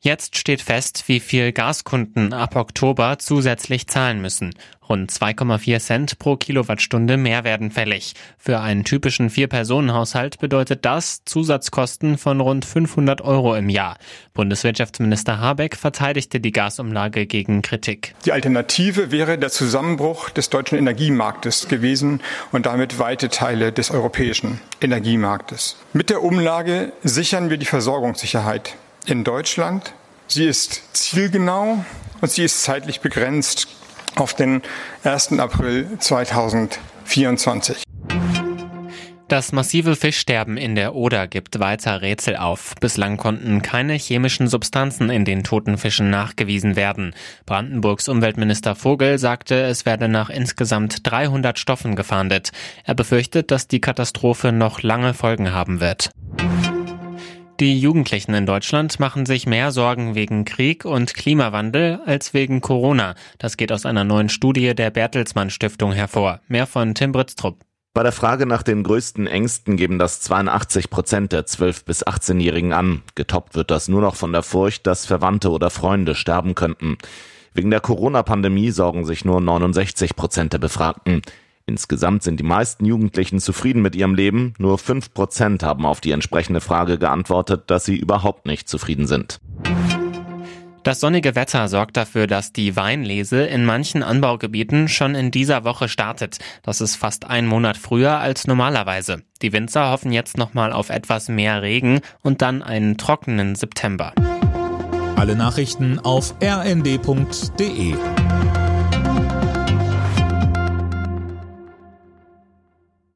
Jetzt steht fest, wie viel Gaskunden ab Oktober zusätzlich zahlen müssen. Rund 2,4 Cent pro Kilowattstunde mehr werden fällig. Für einen typischen Vier-Personen-Haushalt bedeutet das Zusatzkosten von rund 500 Euro im Jahr. Bundeswirtschaftsminister Habeck verteidigte die Gasumlage gegen Kritik. Die Alternative wäre der Zusammenbruch des deutschen Energiemarktes gewesen und damit weite Teile des europäischen Energiemarktes. Mit der Umlage sichern wir die Versorgungssicherheit in Deutschland. Sie ist zielgenau und sie ist zeitlich begrenzt auf den 1. April 2024. Das massive Fischsterben in der Oder gibt weiter Rätsel auf. Bislang konnten keine chemischen Substanzen in den toten Fischen nachgewiesen werden. Brandenburgs Umweltminister Vogel sagte, es werde nach insgesamt 300 Stoffen gefahndet. Er befürchtet, dass die Katastrophe noch lange Folgen haben wird. Die Jugendlichen in Deutschland machen sich mehr Sorgen wegen Krieg und Klimawandel als wegen Corona. Das geht aus einer neuen Studie der Bertelsmann Stiftung hervor. Mehr von Tim Britztrup. Bei der Frage nach den größten Ängsten geben das 82 Prozent der 12- bis 18-Jährigen an. Getoppt wird das nur noch von der Furcht, dass Verwandte oder Freunde sterben könnten. Wegen der Corona-Pandemie sorgen sich nur 69 Prozent der Befragten. Insgesamt sind die meisten Jugendlichen zufrieden mit ihrem Leben, nur fünf Prozent haben auf die entsprechende Frage geantwortet, dass sie überhaupt nicht zufrieden sind. Das sonnige Wetter sorgt dafür, dass die Weinlese in manchen Anbaugebieten schon in dieser Woche startet. Das ist fast ein Monat früher als normalerweise. Die Winzer hoffen jetzt nochmal auf etwas mehr Regen und dann einen trockenen September. Alle Nachrichten auf rnd.de